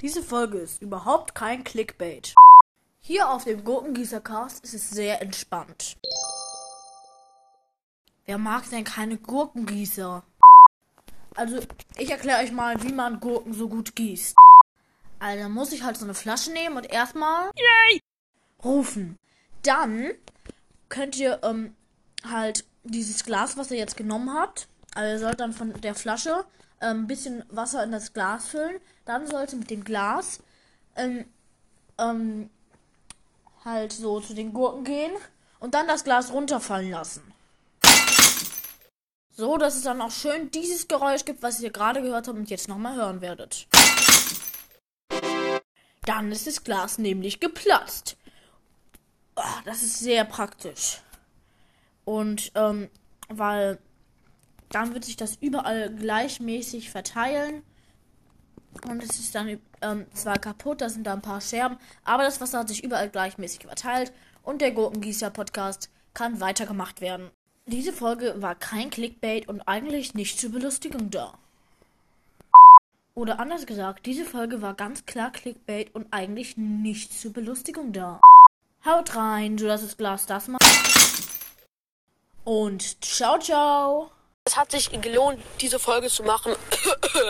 Diese Folge ist überhaupt kein Clickbait. Hier auf dem Gurkengießercast ist es sehr entspannt. Wer mag denn keine Gurkengießer? Also, ich erkläre euch mal, wie man Gurken so gut gießt. Also, dann muss ich halt so eine Flasche nehmen und erstmal rufen. Dann könnt ihr ähm, halt dieses Glas, was ihr jetzt genommen habt, also ihr sollt dann von der Flasche ähm, ein bisschen Wasser in das Glas füllen. Dann sollt ihr mit dem Glas ähm, ähm, halt so zu den Gurken gehen und dann das Glas runterfallen lassen. So, dass es dann auch schön dieses Geräusch gibt, was ihr gerade gehört habt und jetzt nochmal hören werdet. Dann ist das Glas nämlich geplatzt. Ah, das ist sehr praktisch. Und ähm, weil dann wird sich das überall gleichmäßig verteilen. Und es ist dann ähm, zwar kaputt, da sind da ein paar Scherben, aber das Wasser hat sich überall gleichmäßig verteilt und der Gurkengießer-Podcast kann weitergemacht werden. Diese Folge war kein Clickbait und eigentlich nicht zur Belustigung da. Oder anders gesagt, diese Folge war ganz klar Clickbait und eigentlich nicht zur Belustigung da. Haut rein, sodass das Glas das macht. Und ciao, ciao. Es hat sich gelohnt, diese Folge zu machen.